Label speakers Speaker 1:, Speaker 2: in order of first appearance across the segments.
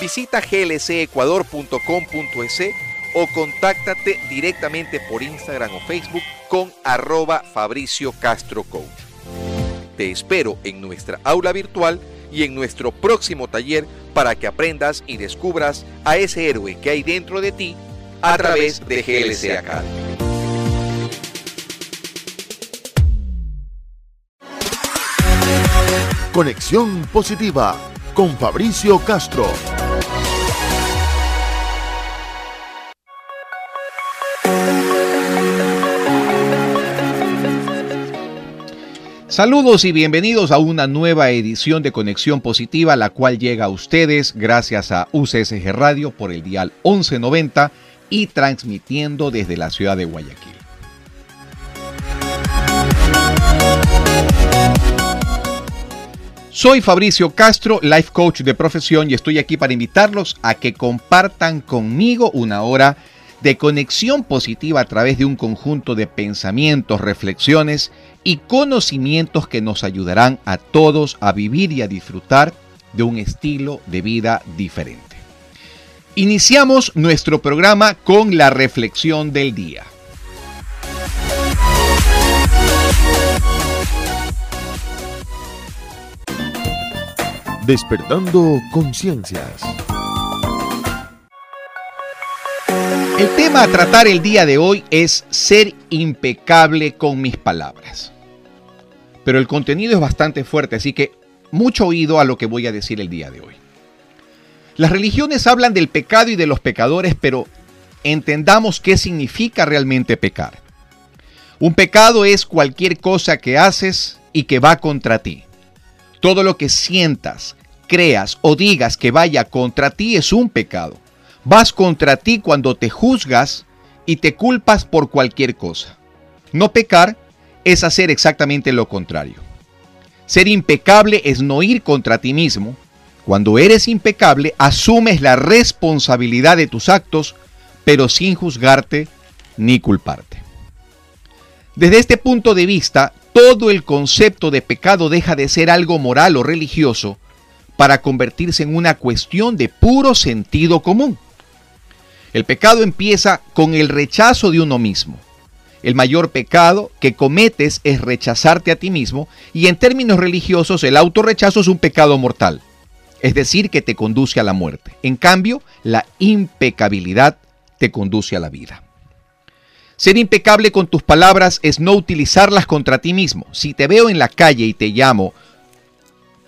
Speaker 1: Visita glcecuador.com.es o contáctate directamente por Instagram o Facebook con arroba Fabricio Castro Coach. Te espero en nuestra aula virtual y en nuestro próximo taller para que aprendas y descubras a ese héroe que hay dentro de ti a través de GLC Academy.
Speaker 2: Conexión positiva con Fabricio Castro.
Speaker 1: Saludos y bienvenidos a una nueva edición de Conexión Positiva, la cual llega a ustedes gracias a UCSG Radio por el dial 1190 y transmitiendo desde la ciudad de Guayaquil. Soy Fabricio Castro, life coach de profesión y estoy aquí para invitarlos a que compartan conmigo una hora de conexión positiva a través de un conjunto de pensamientos, reflexiones y conocimientos que nos ayudarán a todos a vivir y a disfrutar de un estilo de vida diferente. Iniciamos nuestro programa con la reflexión del día.
Speaker 2: Despertando conciencias.
Speaker 1: El tema a tratar el día de hoy es ser impecable con mis palabras pero el contenido es bastante fuerte, así que mucho oído a lo que voy a decir el día de hoy. Las religiones hablan del pecado y de los pecadores, pero entendamos qué significa realmente pecar. Un pecado es cualquier cosa que haces y que va contra ti. Todo lo que sientas, creas o digas que vaya contra ti es un pecado. Vas contra ti cuando te juzgas y te culpas por cualquier cosa. No pecar es hacer exactamente lo contrario. Ser impecable es no ir contra ti mismo. Cuando eres impecable, asumes la responsabilidad de tus actos, pero sin juzgarte ni culparte. Desde este punto de vista, todo el concepto de pecado deja de ser algo moral o religioso para convertirse en una cuestión de puro sentido común. El pecado empieza con el rechazo de uno mismo el mayor pecado que cometes es rechazarte a ti mismo y en términos religiosos el autorrechazo es un pecado mortal, es decir, que te conduce a la muerte. En cambio, la impecabilidad te conduce a la vida. Ser impecable con tus palabras es no utilizarlas contra ti mismo. Si te veo en la calle y te llamo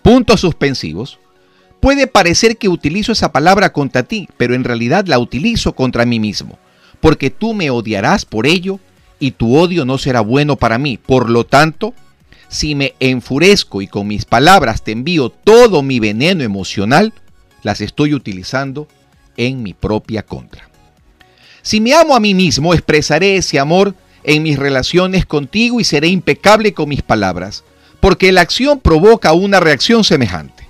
Speaker 1: puntos suspensivos, puede parecer que utilizo esa palabra contra ti, pero en realidad la utilizo contra mí mismo, porque tú me odiarás por ello y tu odio no será bueno para mí. Por lo tanto, si me enfurezco y con mis palabras te envío todo mi veneno emocional, las estoy utilizando en mi propia contra. Si me amo a mí mismo, expresaré ese amor en mis relaciones contigo y seré impecable con mis palabras, porque la acción provoca una reacción semejante.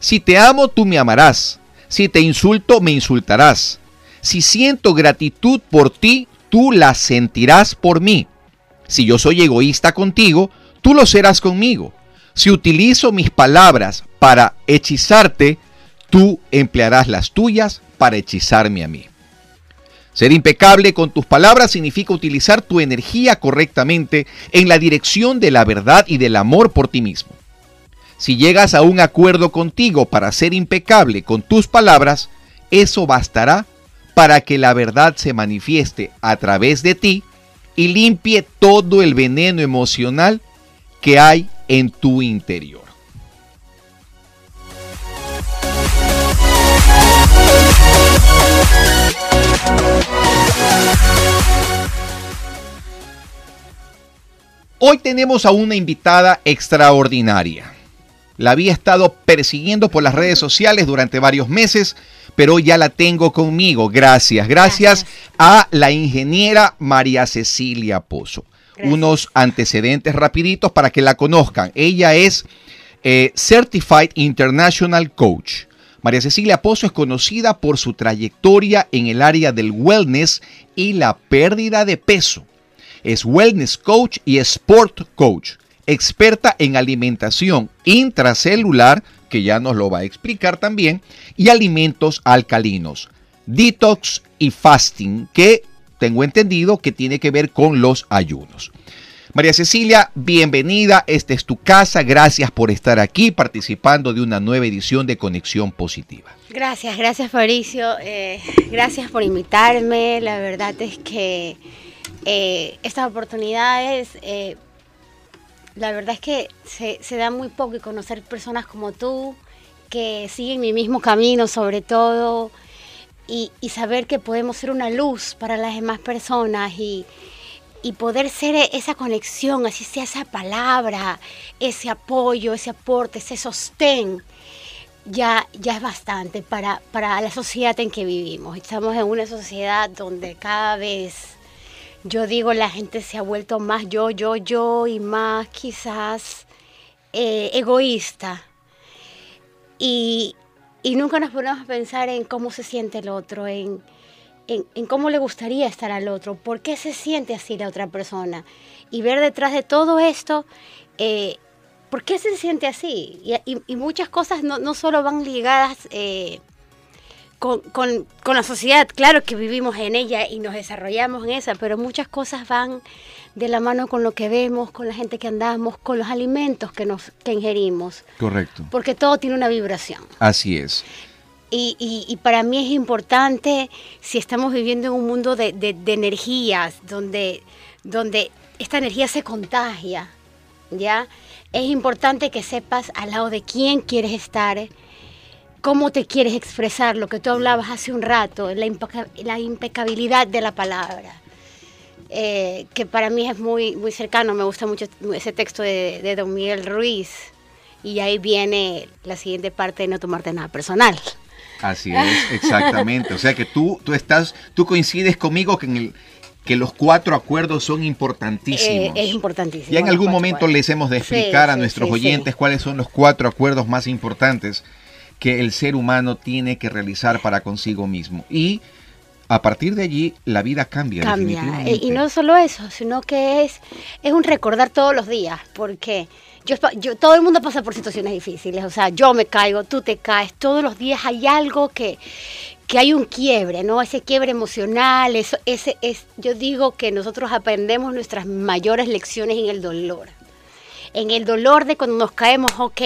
Speaker 1: Si te amo, tú me amarás. Si te insulto, me insultarás. Si siento gratitud por ti, tú la sentirás por mí. Si yo soy egoísta contigo, tú lo serás conmigo. Si utilizo mis palabras para hechizarte, tú emplearás las tuyas para hechizarme a mí. Ser impecable con tus palabras significa utilizar tu energía correctamente en la dirección de la verdad y del amor por ti mismo. Si llegas a un acuerdo contigo para ser impecable con tus palabras, eso bastará para que la verdad se manifieste a través de ti y limpie todo el veneno emocional que hay en tu interior. Hoy tenemos a una invitada extraordinaria. La había estado persiguiendo por las redes sociales durante varios meses, pero ya la tengo conmigo. Gracias, gracias, a la ingeniera María Cecilia Pozo. Unos antecedentes rapiditos para que la conozcan. Ella es eh, Certified International Coach. María Cecilia Pozo es conocida por su trayectoria en el área del wellness y la pérdida de peso es wellness coach y sport coach, experta en alimentación intracelular, que ya nos lo va a explicar también, y alimentos alcalinos, detox y fasting, que tengo entendido que tiene que ver con los ayunos. María Cecilia, bienvenida, esta es tu casa, gracias por estar aquí participando de una nueva edición de Conexión Positiva.
Speaker 3: Gracias, gracias Fabricio, eh, gracias por invitarme, la verdad es que eh, estas oportunidades, eh, la verdad es que se, se, da muy poco y conocer personas como tú, que siguen mi mismo camino sobre todo, y, saber que podemos ser una luz para las demás personas y, y poder ser esa conexión, así sea esa palabra, ese apoyo, ese aporte, ese sostén, ya, ya es bastante para, para la sociedad en que vivimos. Estamos en una sociedad donde cada vez yo digo, la gente se ha vuelto más yo, yo, yo y más quizás eh, egoísta. Y, nunca nos ponemos a pensar en cómo se siente el otro, en, cómo le gustaría estar al otro, por qué se siente así la otra persona. Y ver detrás de todo esto, eh, por qué se siente así. Y, muchas cosas no, no, solo van ligadas eh, con, la sociedad, claro que vivimos en ella y nos desarrollamos en esa, pero muchas cosas van de la mano con lo que vemos, con la gente que andamos, con los alimentos que, nos, que ingerimos.
Speaker 1: Correcto.
Speaker 3: Porque todo tiene una vibración.
Speaker 1: Así es.
Speaker 3: Y, para mí es importante, si estamos viviendo en un mundo de, energías, donde, donde esta energía se contagia, ¿ya? Es importante que sepas al lado de quién quieres estar, cómo te quieres expresar, lo que tú hablabas hace un rato, la, la impecabilidad de la palabra. Eh, que para mí es muy, muy cercano, me gusta mucho ese texto de, Don Miguel Ruiz, y ahí viene la siguiente parte de no tomarte nada personal.
Speaker 1: Así es, exactamente. O sea que tú, tú estás, tú coincides conmigo que en el, que los cuatro acuerdos son importantísimos.
Speaker 3: Eh, es importantísimo.
Speaker 1: Ya en algún momento les hemos de explicar a nuestros oyentes cuáles son los cuatro acuerdos más importantes que el ser humano tiene que realizar para consigo mismo. Y a partir de allí la vida cambia.
Speaker 3: Cambia. Y no solo eso, sino que es, es un recordar todos los días, porque yo, yo, todo el mundo pasa por situaciones difíciles, o sea, yo me caigo, tú te caes, todos los días hay algo que, que hay un quiebre, ¿no? Ese quiebre emocional, eso, ese es, yo digo que nosotros aprendemos nuestras mayores lecciones en el dolor. En el dolor de cuando nos caemos, ok,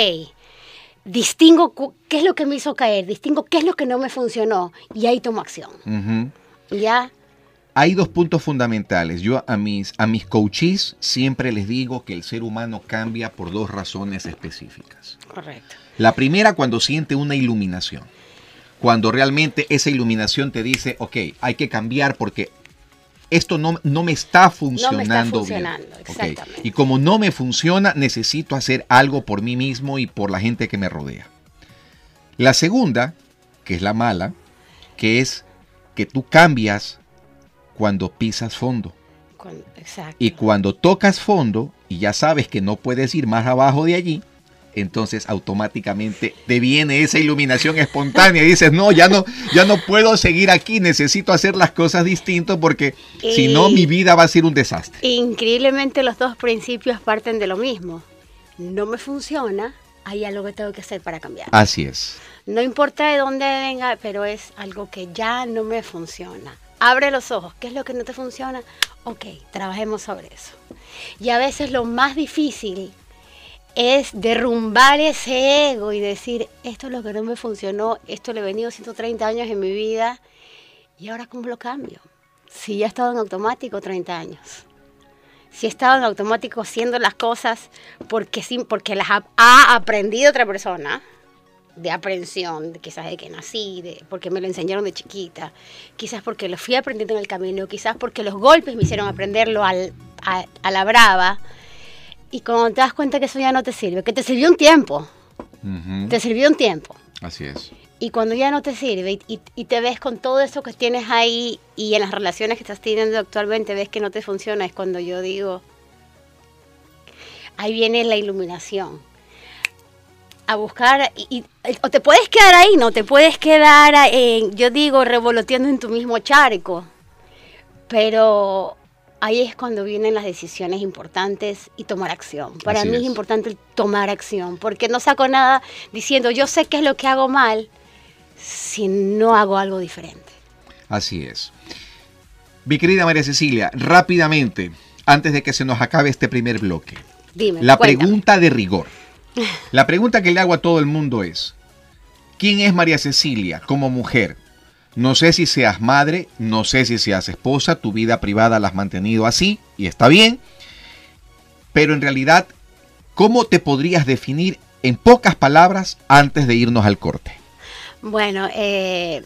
Speaker 3: distingo qué es lo que me hizo caer, distingo qué es lo que no me funcionó y ahí tomo acción. ¿Ya?
Speaker 1: Hay dos puntos fundamentales. Yo a mis, a mis coaches siempre les digo que el ser humano cambia por dos razones específicas.
Speaker 3: Correcto.
Speaker 1: La primera cuando siente una iluminación. Cuando realmente esa iluminación te dice, ok, hay que cambiar porque esto no, no me está funcionando, bien. Y como no me funciona, necesito hacer algo por mí mismo y por la gente que me rodea. La segunda, que es la mala, que es que tú cambias cuando pisas fondo. Y cuando tocas fondo y ya sabes que no puedes ir más abajo de allí, entonces automáticamente te viene esa iluminación espontánea y dices, no, ya no, ya no puedo seguir aquí, necesito hacer las cosas distintas porque si no mi vida va a ser un desastre.
Speaker 3: Increíblemente los dos principios parten de lo mismo. No me funciona, hay algo que tengo que hacer para cambiar.
Speaker 1: Así es.
Speaker 3: No importa de dónde venga, pero es algo que ya no me funciona. Abre los ojos, ¿qué es lo que no te funciona? Ok, trabajemos sobre eso. Y a veces lo más difícil es derrumbar ese ego y decir, esto es lo que no me funcionó, esto le he venido 130 años en mi vida y ahora cómo lo cambio. Si ya he estado en automático 30 años. Si he estado en automático haciendo las cosas porque, porque las ha, aprendido otra persona, de aprensión, quizás de que nací, de, porque me lo enseñaron de chiquita, quizás porque lo fui aprendiendo en el camino, quizás porque los golpes me hicieron aprenderlo al, a la brava y cuando te das cuenta que eso ya no te sirve, que te sirvió un tiempo, te sirvió un tiempo.
Speaker 1: Así es.
Speaker 3: Y cuando ya no te sirve y, te ves con todo eso que tienes ahí y en las relaciones que estás teniendo actualmente ves que no te funciona, es cuando yo digo, ahí viene la iluminación. A buscar, y, o te puedes quedar ahí, no te puedes quedar, en, yo digo, revoloteando en tu mismo charco, pero ahí es cuando vienen las decisiones importantes y tomar acción. Para mí es. importante tomar acción, porque no saco nada diciendo yo sé qué es lo que hago mal si no hago algo diferente.
Speaker 1: Así es. Mi querida María Cecilia, rápidamente, antes de que se nos acabe este primer bloque,
Speaker 3: Dime,
Speaker 1: la pregunta de rigor. La pregunta que le hago a todo el mundo es, ¿quién es María Cecilia como mujer? No sé si seas madre, no sé si seas esposa, tu vida privada la has mantenido así y está bien, pero en realidad, ¿cómo te podrías definir en pocas palabras antes de irnos al corte?
Speaker 3: Bueno, eh,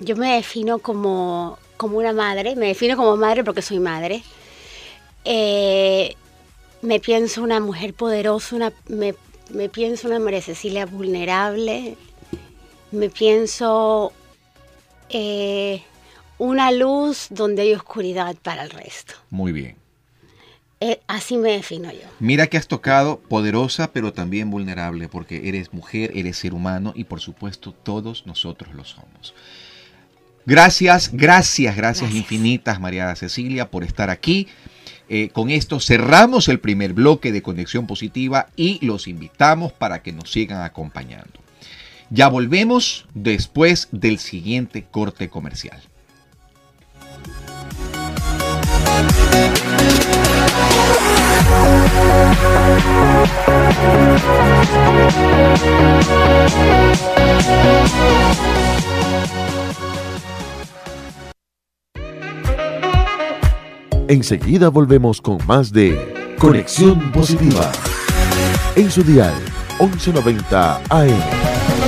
Speaker 3: yo me defino como, como una madre, me defino como madre porque soy madre. Eh, me pienso una mujer poderosa, una, me, me pienso una María Cecilia vulnerable, me pienso eh, una luz donde hay oscuridad para el resto.
Speaker 1: Muy bien.
Speaker 3: Eh, así me defino yo.
Speaker 1: Mira que has tocado poderosa, pero también vulnerable, porque eres mujer, eres ser humano y por supuesto todos nosotros lo somos. Gracias, gracias, gracias, infinitas, María Cecilia, por estar aquí. Eh, con esto cerramos el primer bloque de Conexión Positiva y los invitamos para que nos sigan acompañando. Ya volvemos después del siguiente corte comercial.
Speaker 2: Enseguida volvemos con más de Conexión Positiva. En su dial 1190 AM.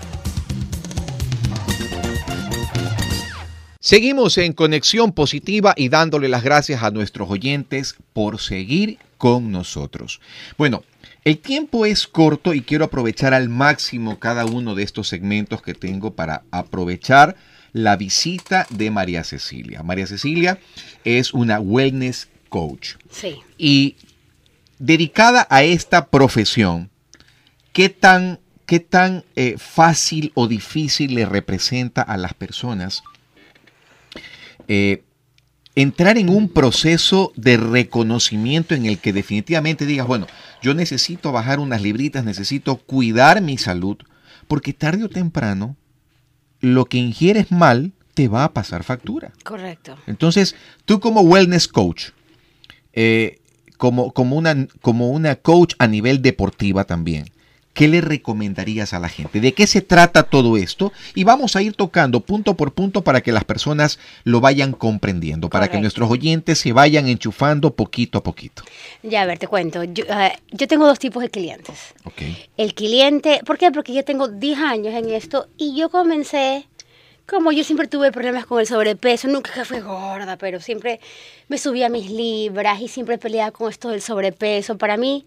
Speaker 1: Seguimos en conexión positiva y dándole las gracias a nuestros oyentes por seguir con nosotros. Bueno, el tiempo es corto y quiero aprovechar al máximo cada uno de estos segmentos que tengo para aprovechar la visita de María Cecilia. María Cecilia es una wellness coach.
Speaker 3: Sí.
Speaker 1: Y dedicada a esta profesión, ¿qué tan, qué tan eh, fácil o difícil le representa a las personas eh, entrar en un proceso de reconocimiento en el que definitivamente digas, bueno, yo necesito bajar unas libritas, necesito cuidar mi salud, porque tarde o temprano lo que ingieres mal te va a pasar factura.
Speaker 3: Correcto.
Speaker 1: Entonces, tú como wellness coach, eh, como, como, una, como una coach a nivel deportiva también, ¿qué le recomendarías a la gente? ¿De qué se trata todo esto? Y vamos a ir tocando punto por punto para que las personas lo vayan comprendiendo, para que nuestros oyentes se vayan enchufando poquito a poquito.
Speaker 3: Ya, a ver, te cuento. Yo, ah, tengo dos tipos de clientes.
Speaker 1: Okay.
Speaker 3: El cliente, ¿por qué? Porque yo tengo 10 años en esto y yo comencé como yo siempre tuve problemas con el sobrepeso, nunca fui gorda, pero siempre me subía mis libras y siempre peleaba con esto del sobrepeso. Para mí,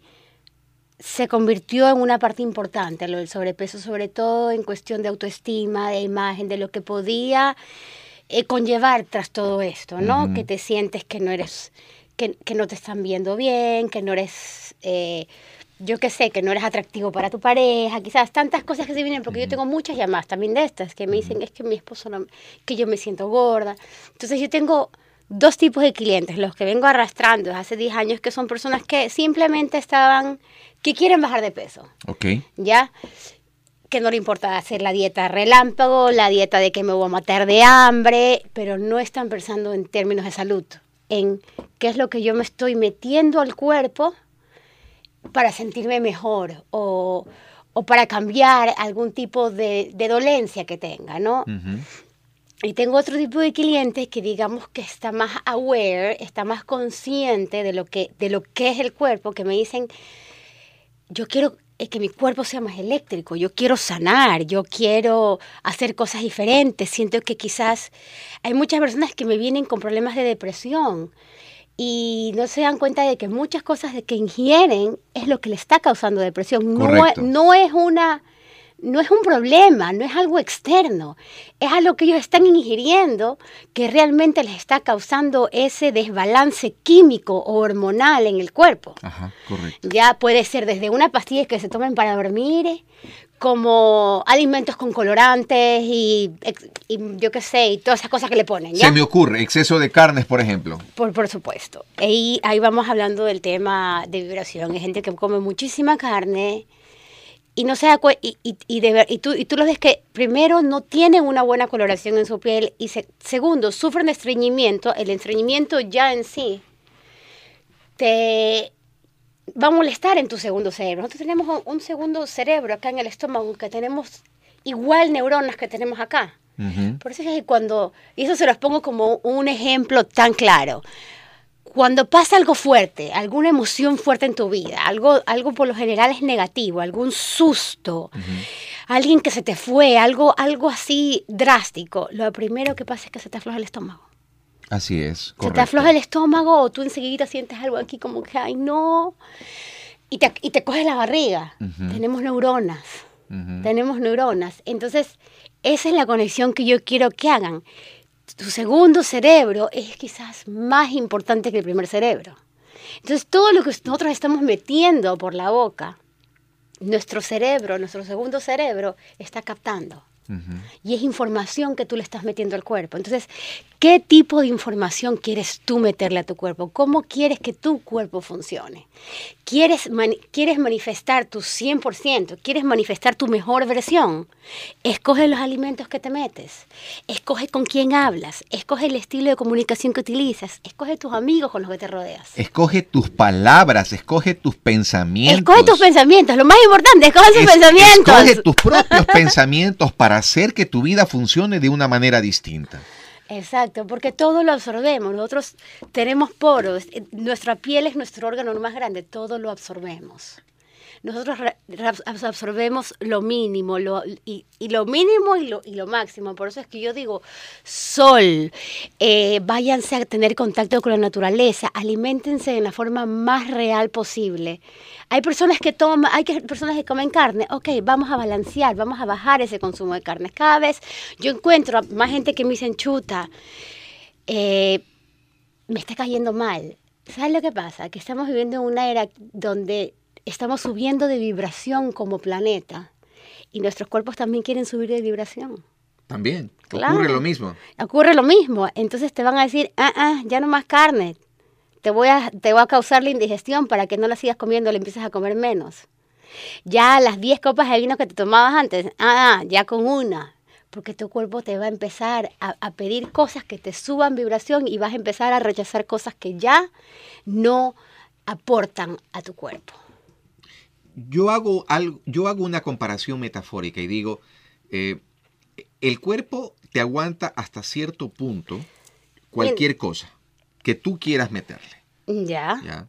Speaker 3: se convirtió en una parte importante, lo del sobrepeso, sobre todo en cuestión de autoestima, de imagen, de lo que podía eh, conllevar tras todo esto, ¿no? Que te sientes que no eres que, que no te están viendo bien, que no eres, eh, yo qué sé, que no eres atractivo para tu pareja, quizás tantas cosas que se vienen, porque yo tengo muchas llamadas también de estas, que me dicen, es que mi esposo no, que yo me siento gorda. Entonces yo tengo dos tipos de clientes, los que vengo arrastrando desde hace 10 años, que son personas que simplemente estaban, que quieren bajar de peso,
Speaker 1: Ok.
Speaker 3: ¿ya? Que no le importa hacer la dieta relámpago, la dieta de que me voy a matar de hambre, pero no están pensando en términos de salud, en qué es lo que yo me estoy metiendo al cuerpo para sentirme mejor o, o para cambiar algún tipo de, de dolencia que tenga, ¿no?
Speaker 1: Ujú.
Speaker 3: Y tengo otro tipo de clientes que digamos que está más aware, está más consciente de lo que, de lo que es el cuerpo, que me dicen, yo quiero eh, que mi cuerpo sea más eléctrico, yo quiero sanar, yo quiero hacer cosas diferentes. Siento que quizás hay muchas personas que me vienen con problemas de depresión y no se dan cuenta de que muchas cosas de que ingieren es lo que le está causando depresión. No, es una no es un problema, no es algo externo, es algo que ellos están ingiriendo que realmente les está causando ese desbalance químico o hormonal en el cuerpo.
Speaker 1: Ajá, correcto.
Speaker 3: Ya puede ser desde una pastilla que se tomen para dormir, como alimentos con colorantes y, yo qué sé, y todas esas cosas que le ponen. ¿ya?
Speaker 1: Se me ocurre, exceso de carnes, por ejemplo.
Speaker 3: Por, por supuesto. Y ahí vamos hablando del tema de vibración. Hay gente que come muchísima carne y no se da y, y, y, de ver- y tú, y tú los ves que primero no tienen una buena coloración en su piel y se- segundo sufren de estreñimiento. El estreñimiento ya en sí te va a molestar en tu segundo cerebro. Nosotros tenemos un, un segundo cerebro acá en el estómago que tenemos igual neuronas que tenemos acá. Por eso es que cuando, y eso se los pongo como un ejemplo tan claro, cuando pasa algo fuerte, alguna emoción fuerte en tu vida, algo, algo por lo general es negativo, algún susto, alguien que se te fue, algo, algo así drástico, lo primero que pasa es que se te afloja el estómago.
Speaker 1: Así es,
Speaker 3: Se te afloja el estómago o tú enseguida sientes algo aquí como que, ay, no, y te, y te coges la barriga. Tenemos neuronas tenemos neuronas. Entonces, esa es la conexión que yo quiero que hagan. Tu segundo cerebro es quizás más importante que el primer cerebro. Entonces, todo lo que nosotros estamos metiendo por la boca, nuestro cerebro, nuestro segundo cerebro, está captando. Y es información que tú le estás metiendo al cuerpo. Entonces, ¿qué tipo de información quieres tú meterle a tu cuerpo? ¿Cómo quieres que tu cuerpo funcione? ¿Quieres, mani- quieres manifestar tu 100%? ¿Quieres manifestar tu mejor versión? Escoge los alimentos que te metes. Escoge con quién hablas. Escoge el estilo de comunicación que utilizas. Escoge tus amigos con los que te rodeas.
Speaker 1: Escoge tus palabras, escoge tus pensamientos.
Speaker 3: Escoge tus pensamientos. Lo más importante, escoge tus
Speaker 1: Es-
Speaker 3: pensamientos.
Speaker 1: Escoge tus propios pensamientos para hacer que tu vida funcione de una manera distinta.
Speaker 3: Exacto, porque todo lo absorbemos. Nosotros tenemos poros. eh, Nuestra piel es nuestro órgano más grande. Todo lo absorbemos. Nosotros absorbemos lo mínimo lo, y, lo mínimo y lo, y lo máximo. Por eso es que yo digo, sol, eh, váyanse a tener contacto con la naturaleza, aliméntense de la forma más real posible. Hay personas que toman, hay que- personas que comen carne, ok, vamos a balancear, vamos a bajar ese consumo de carne. Cada vez yo encuentro más gente que me dicen, chuta, eh, me está cayendo mal. ¿Sabes lo que pasa? Que estamos viviendo en una era donde estamos subiendo de vibración como planeta y nuestros cuerpos también quieren subir de vibración.
Speaker 1: También.
Speaker 3: Claro.
Speaker 1: Ocurre lo mismo.
Speaker 3: Ocurre lo mismo. Entonces te van a decir, ah, ah, ya no más carne. Te voy, a, te voy a causar la indigestión para que no la sigas comiendo, le empieces a comer menos. Ya las 10 copas de vino que te tomabas antes, ah, ah, ya con una. Porque tu cuerpo te va a empezar a, a pedir cosas que te suban vibración y vas a empezar a rechazar cosas que ya no aportan a tu cuerpo.
Speaker 1: Yo hago, algo, yo hago una comparación metafórica y digo, eh, el cuerpo te aguanta hasta cierto punto cualquier cosa que tú quieras meterle,
Speaker 3: Ya.
Speaker 1: ¿ya?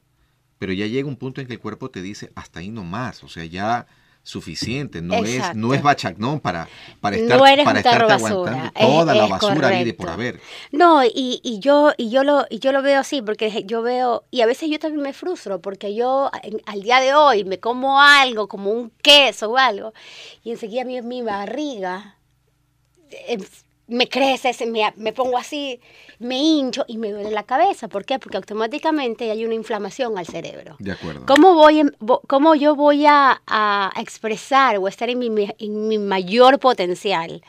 Speaker 1: Pero ya llega un punto en que el cuerpo te dice, hasta ahí no más, o sea, ya suficiente, no es, no es bachagnón para, para estar
Speaker 3: no eres
Speaker 1: para
Speaker 3: basura.
Speaker 1: aguantando
Speaker 3: es-
Speaker 1: toda la
Speaker 3: es
Speaker 1: basura vida por haber.
Speaker 3: No, y, y yo y yo lo y yo lo veo así porque yo veo y a veces yo también me frustro porque yo en- al día de hoy me como algo como un queso o algo y enseguida mi, mi barriga eh, me crece, me, me, pongo así, me hincho y me duele la cabeza. ¿Por qué? Porque automáticamente hay una inflamación al cerebro.
Speaker 1: De acuerdo.
Speaker 3: ¿Cómo, voy, cómo yo voy a, a, expresar o estar en mi, en mi mayor potencial?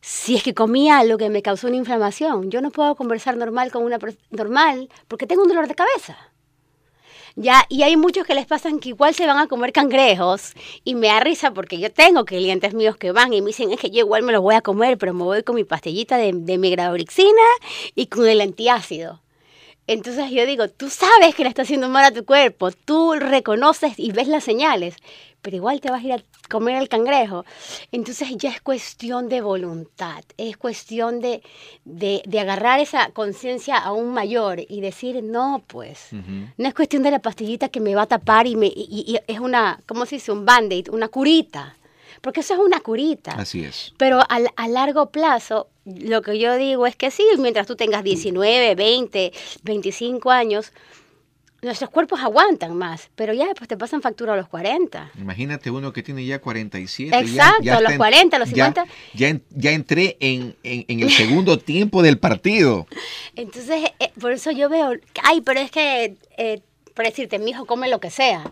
Speaker 3: Si es que comí algo que me causó una inflamación, yo no puedo conversar normal con una normal porque tengo un dolor de cabeza. Ya, y hay muchos que les pasan que igual se van a comer cangrejos y me da risa porque yo tengo clientes míos que van y me dicen, es que yo igual me los voy a comer, pero me voy con mi pastillita de, de y con el antiácido. Entonces yo digo, tú sabes que le está haciendo mal a tu cuerpo, tú reconoces y ves las señales, pero igual te vas a ir a comer el cangrejo. Entonces ya es cuestión de voluntad, es cuestión de, de, agarrar esa conciencia aún mayor y decir, no, pues, no es cuestión de la pastillita que me va a tapar y, me, y, es una, ¿cómo se dice? Un band-aid, una curita. Porque eso es una curita.
Speaker 1: Así es.
Speaker 3: Pero a, a largo plazo, lo que yo digo es que sí, mientras tú tengas 19, 20, 25 años, nuestros cuerpos aguantan más, pero ya después te pasan factura a los 40.
Speaker 1: Imagínate uno que tiene ya 47.
Speaker 3: Exacto, a los 40, a los 50.
Speaker 1: Ya, ya, entré en, el segundo tiempo del partido.
Speaker 3: Entonces, eh, por eso yo veo, ay, pero es que, eh, por decirte, mi hijo come lo que sea.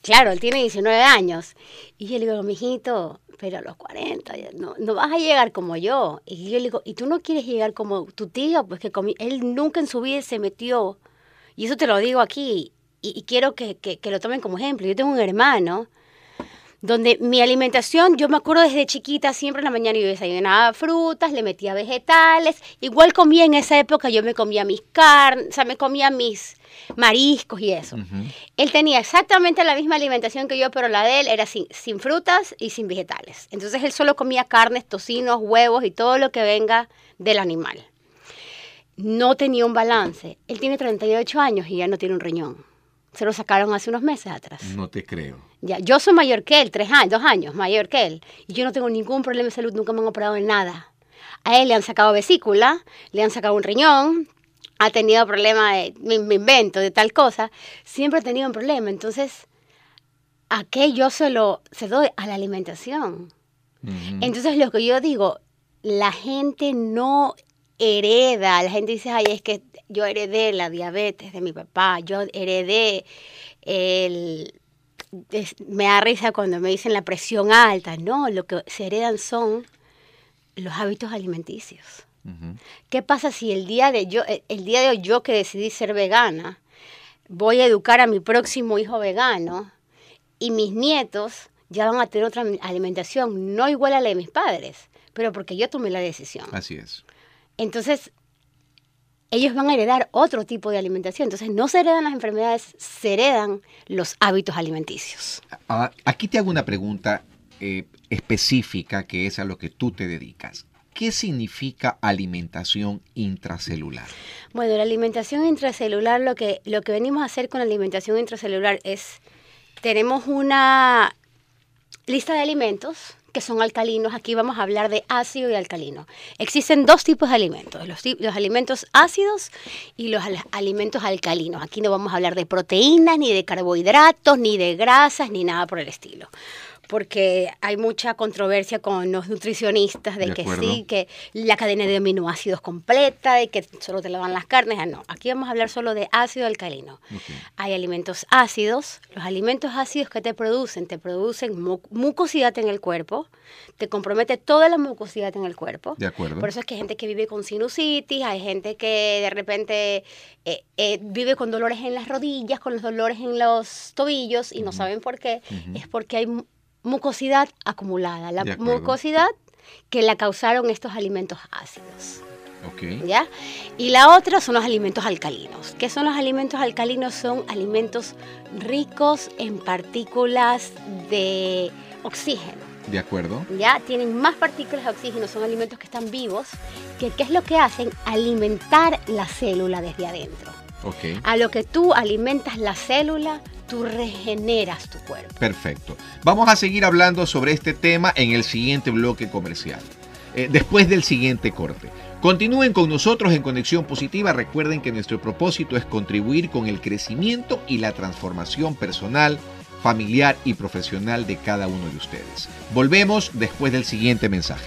Speaker 3: Claro, él tiene 19 años. Y yo le digo, mijito, pero a los 40 no, no vas a llegar como yo. Y yo le digo, ¿y tú no quieres llegar como tu tío? Pues que él nunca en su vida se metió y eso te lo digo aquí y, quiero que, lo tomen como ejemplo. Yo tengo un hermano donde mi alimentación, yo me acuerdo desde chiquita, siempre en la mañana yo desayunaba frutas, le metía vegetales, igual comía en esa época, yo me comía mis carnes, o sea, me comía mis mariscos y eso. Él tenía exactamente la misma alimentación que yo, pero la de él era sin, sin frutas y sin vegetales. Entonces él solo comía carnes, tocinos, huevos y todo lo que venga del animal no tenía un balance. Él tiene 38 años y ya no tiene un riñón. Se lo sacaron hace unos meses atrás.
Speaker 1: No te creo.
Speaker 3: Ya, yo soy mayor que él, tres años, dos años mayor que él. Y yo no tengo ningún problema de salud, nunca me han operado en nada. A él le han sacado vesícula, le han sacado un riñón, ha tenido problemas de, me, invento, de tal cosa. Siempre ha tenido un problema. Entonces, ¿a qué yo se lo se doy? A la alimentación. Entonces, lo que yo digo, la gente no hereda. La gente dice, ay, es que yo heredé la diabetes de mi papá, yo heredé el... me da risa cuando me dicen la presión alta. No, lo que se heredan son los hábitos alimenticios. ¿Qué pasa si el día de yo, el día de hoy yo que decidí ser vegana, voy a educar a mi próximo hijo vegano y mis nietos ya van a tener otra alimentación, no igual a la de mis padres, pero porque yo tomé la decisión.
Speaker 1: Así es.
Speaker 3: Entonces, ellos van a heredar otro tipo de alimentación. Entonces, no se heredan las enfermedades, se heredan los hábitos alimenticios.
Speaker 1: Ah, aquí te hago una pregunta eh, específica que es a lo que tú te dedicas. ¿Qué significa alimentación intracelular?
Speaker 3: Bueno, la alimentación intracelular, lo que, lo que venimos a hacer con la alimentación intracelular es, tenemos una lista de alimentos que son alcalinos. Aquí vamos a hablar de ácido y alcalino. Existen dos tipos de alimentos, los, los alimentos ácidos y los alimentos alcalinos. Aquí no vamos a hablar de proteínas, ni de carbohidratos, ni de grasas, ni nada por el estilo porque hay mucha controversia con los nutricionistas de, que sí, que la cadena de aminoácidos completa, de que solo te lavan las carnes. Ah, no, aquí vamos a hablar solo de ácido alcalino. Hay alimentos ácidos. Los alimentos ácidos que te producen, te producen mucosidad en el cuerpo, te compromete toda la mucosidad en el cuerpo.
Speaker 1: De acuerdo.
Speaker 3: Por eso es que hay gente que vive con sinusitis, hay gente que de repente eh, eh, vive con dolores en las rodillas, con los dolores en los tobillos y no saben por qué. Es porque hay mucosidad acumulada, la mucosidad que la causaron estos alimentos ácidos.
Speaker 1: Okay.
Speaker 3: ¿Ya? Y la otra son los alimentos alcalinos. ¿Qué son los alimentos alcalinos? Son alimentos ricos en partículas de oxígeno.
Speaker 1: De acuerdo.
Speaker 3: Ya tienen más partículas de oxígeno, son alimentos que están vivos, que ¿qué es lo que hacen? Alimentar la célula desde adentro.
Speaker 1: Okay.
Speaker 3: A lo que tú alimentas la célula, tú regeneras tu cuerpo.
Speaker 1: Perfecto. Vamos a seguir hablando sobre este tema en el siguiente bloque comercial, eh, después del siguiente corte. Continúen con nosotros en Conexión Positiva. Recuerden que nuestro propósito es contribuir con el crecimiento y la transformación personal, familiar y profesional de cada uno de ustedes. Volvemos después del siguiente mensaje.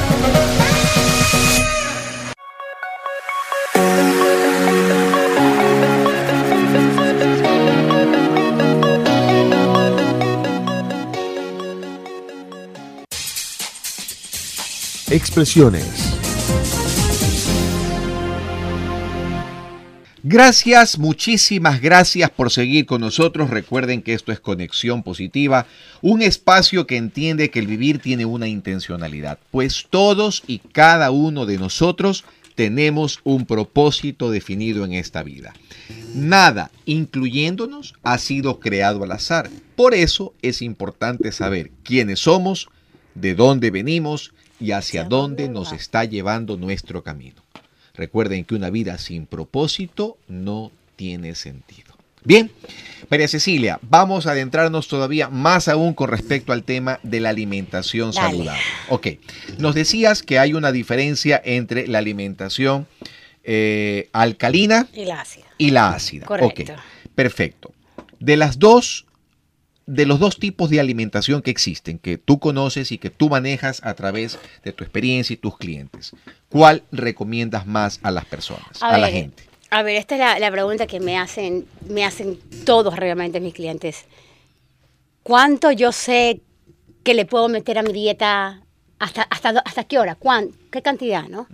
Speaker 2: Expresiones.
Speaker 1: Gracias, muchísimas gracias por seguir con nosotros. Recuerden que esto es Conexión Positiva, un espacio que entiende que el vivir tiene una intencionalidad, pues todos y cada uno de nosotros tenemos un propósito definido en esta vida. Nada, incluyéndonos, ha sido creado al azar. Por eso es importante saber quiénes somos, de dónde venimos y hacia dónde nos está llevando nuestro camino. Recuerden que una vida sin propósito no tiene sentido. Bien, María Cecilia, vamos a adentrarnos todavía más aún con respecto al tema de la alimentación saludable. Ok, nos decías que hay una diferencia entre la alimentación eh, alcalina
Speaker 3: y la ácida.
Speaker 1: Y la ácida.
Speaker 3: Correcto.
Speaker 1: perfecto. De las dos de los dos tipos de alimentación que existen, que tú conoces y que tú manejas a través de tu experiencia y tus clientes, ¿cuál recomiendas más a las personas, a, la gente?
Speaker 3: A ver, esta es la, pregunta que me hacen, me hacen todos realmente mis clientes. ¿Cuánto yo sé que le puedo meter a mi dieta? ¿Hasta, hasta, hasta qué hora? ¿Qué cantidad? ¿no?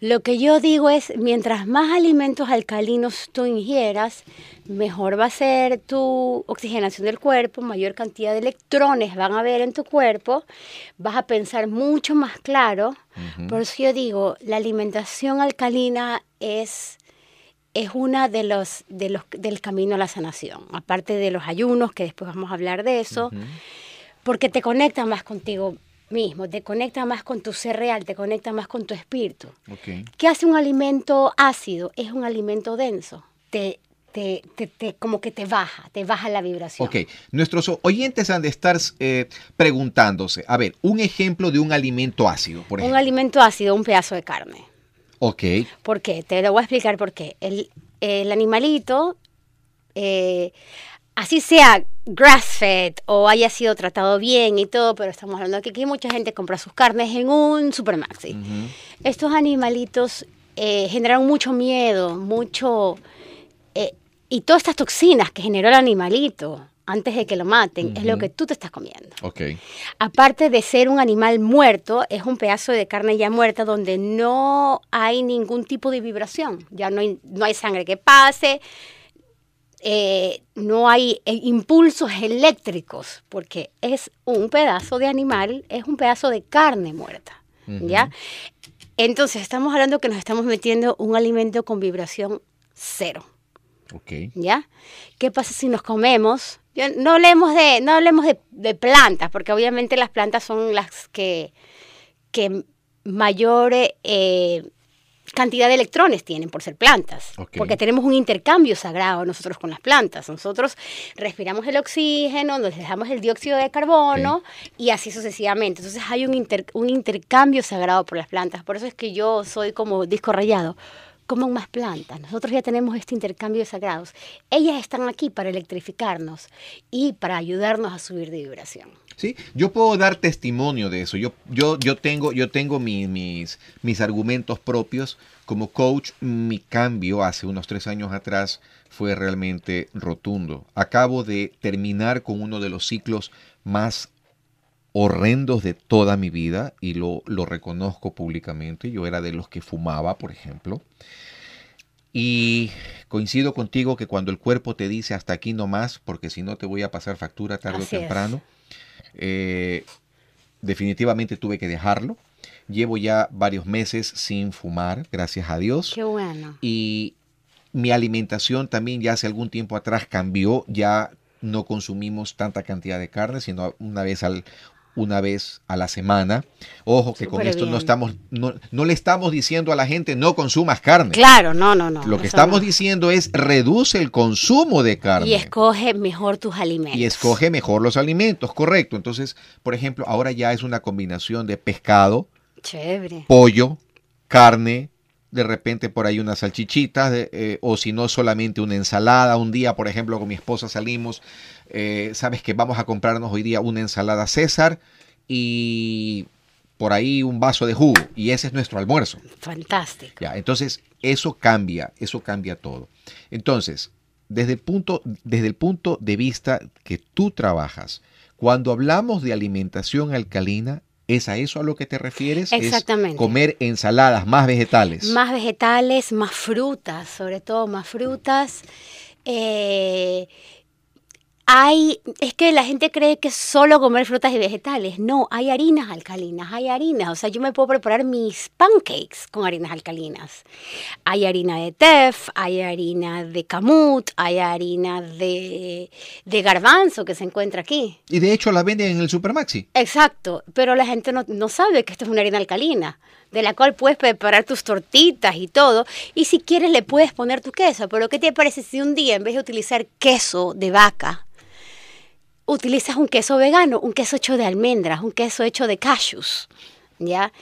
Speaker 3: Lo que yo digo es, mientras más alimentos alcalinos tú ingieras, mejor va a ser tu oxigenación del cuerpo, mayor cantidad de electrones van a haber en tu cuerpo, vas a pensar mucho más claro. Por eso yo digo, la alimentación alcalina es es una de los, de los del camino a la sanación, aparte de los ayunos, que después vamos a hablar de eso, porque te conecta más contigo mismo, te conecta más con tu ser real, te conecta más con tu espíritu. ¿Qué hace un alimento ácido? Es un alimento denso. Te, te, te, como que te baja, te baja la vibración.
Speaker 1: Ok, nuestros oyentes han de estar eh, preguntándose, a ver, un ejemplo de un alimento ácido, por ejemplo.
Speaker 3: Un alimento ácido, un pedazo de carne.
Speaker 1: Ok.
Speaker 3: ¿Por qué? Te lo voy a explicar por qué. El, el animalito eh, así sea grass-fed o haya sido tratado bien y todo, pero estamos hablando de que aquí mucha gente compra sus carnes en un supermaxi. Estos animalitos eh, generaron mucho miedo, mucho... Eh, y todas estas toxinas que generó el animalito antes de que lo maten, es lo que tú te estás comiendo.
Speaker 1: Okay.
Speaker 3: Aparte de ser un animal muerto, es un pedazo de carne ya muerta donde no hay ningún tipo de vibración, ya no hay, no hay sangre que pase, eh, no hay eh, impulsos eléctricos, porque es un pedazo de animal, es un pedazo de carne muerta, ¿ya? Entonces, estamos hablando que nos estamos metiendo un alimento con vibración cero. ¿Ya? ¿Qué pasa si nos comemos? no hablemos de, no hablemos de, plantas, porque obviamente las plantas son las que, que mayor eh, cantidad de electrones tienen por ser plantas, porque tenemos un intercambio sagrado nosotros con las plantas. Nosotros respiramos el oxígeno, nos dejamos el dióxido de carbono y así sucesivamente. Entonces hay un, un intercambio sagrado por las plantas. Por eso es que yo soy como disco rayado coman más plantas. Nosotros ya tenemos este intercambio de sagrados. Ellas están aquí para electrificarnos y para ayudarnos a subir de vibración.
Speaker 1: Sí, yo puedo dar testimonio de eso. Yo, yo, yo tengo, yo tengo mis, mis argumentos propios. Como coach, mi cambio hace unos tres años atrás fue realmente rotundo. Acabo de terminar con uno de los ciclos más horrendos de toda mi vida y lo, lo reconozco públicamente. Yo era de los que fumaba, por ejemplo. Y coincido contigo que cuando el cuerpo te dice hasta aquí no más, porque si no te voy a pasar factura tarde o temprano, eh, definitivamente tuve que dejarlo. Llevo ya varios meses sin fumar, gracias a Dios.
Speaker 3: Qué bueno.
Speaker 1: Y mi alimentación también ya hace algún tiempo atrás cambió, ya no consumimos tanta cantidad de carne, sino una vez al una vez a la semana. Ojo que con esto no estamos, no, no le estamos diciendo a la gente no consumas carne.
Speaker 3: Claro, no, no, no.
Speaker 1: Lo que estamos
Speaker 3: no.
Speaker 1: diciendo es reduce el consumo de carne.
Speaker 3: Y escoge mejor tus alimentos.
Speaker 1: Y escoge mejor los alimentos, correcto. Entonces, por ejemplo, ahora ya es una combinación de pescado,
Speaker 3: Chévere.
Speaker 1: pollo, carne, de repente por ahí unas salchichitas, de- eh, o si no solamente una ensalada. Un día, por ejemplo, con mi esposa salimos, eh, sabes que vamos a comprarnos hoy día una ensalada César y por ahí un vaso de jugo. Y ese es nuestro almuerzo.
Speaker 3: Fantástico.
Speaker 1: Ya, entonces eso cambia, eso cambia todo. Entonces, desde el punto, desde el punto de vista que tú trabajas, cuando hablamos de alimentación alcalina, ¿es a eso a lo que te refieres? ¿Es
Speaker 3: Exactamente.
Speaker 1: comer ensaladas, más vegetales.
Speaker 3: Más vegetales, más frutas, sobre todo más frutas. Eh, hay, es que la gente cree que solo comer frutas y vegetales. No, hay harinas alcalinas, hay harinas. O sea, yo me puedo preparar mis pancakes con harinas alcalinas. Hay harina de tef, hay harina de camut, hay harina de, de garbanzo que se encuentra aquí.
Speaker 1: Y de hecho la venden en el Supermaxi.
Speaker 3: Exacto, pero la gente no, no sabe que esto es una harina alcalina, de la cual puedes preparar tus tortitas y todo, y si quieres le puedes poner tu queso, pero ¿qué te parece si un día en vez de utilizar queso de vaca, utilizas un queso vegano, un queso hecho de almendras, un queso hecho de cashews, ¿ya?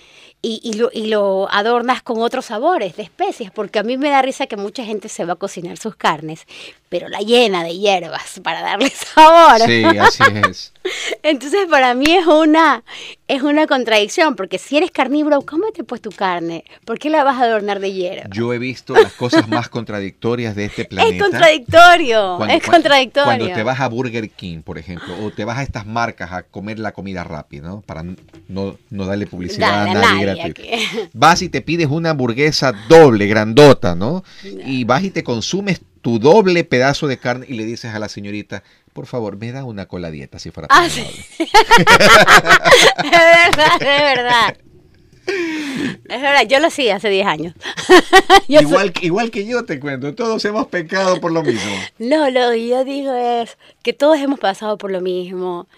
Speaker 3: Y, y lo, y lo adornas con otros sabores de especias, porque a mí me da risa que mucha gente se va a cocinar sus carnes, pero la llena de hierbas para darle sabor.
Speaker 1: Sí, así es.
Speaker 3: Entonces para mí es una, es una contradicción, porque si eres carnívoro, cómete pues tu carne. ¿Por qué la vas a adornar de hierba?
Speaker 1: Yo he visto las cosas más contradictorias de este planeta.
Speaker 3: Es contradictorio,
Speaker 1: Cuando-
Speaker 3: es contradictorio.
Speaker 1: Cuando te vas a Burger King, por ejemplo, o te vas a estas marcas a comer la comida rápida, ¿no? Para no, no darle publicidad
Speaker 3: Dale,
Speaker 1: a nadie gratuito. Vas y te pides una hamburguesa doble, grandota, ¿no? Y vas y te consumes tu doble pedazo de carne y le dices a la señorita, por favor, me da una cola dieta si fuera tan
Speaker 3: Ah, sí.
Speaker 1: amable".
Speaker 3: es verdad, es verdad. Es verdad, yo lo hacía hace 10 años. Soy-
Speaker 1: Igual, que- igual que yo te cuento, todos hemos pecado por lo mismo.
Speaker 3: No, lo que yo digo es que todos hemos pasado por lo mismo.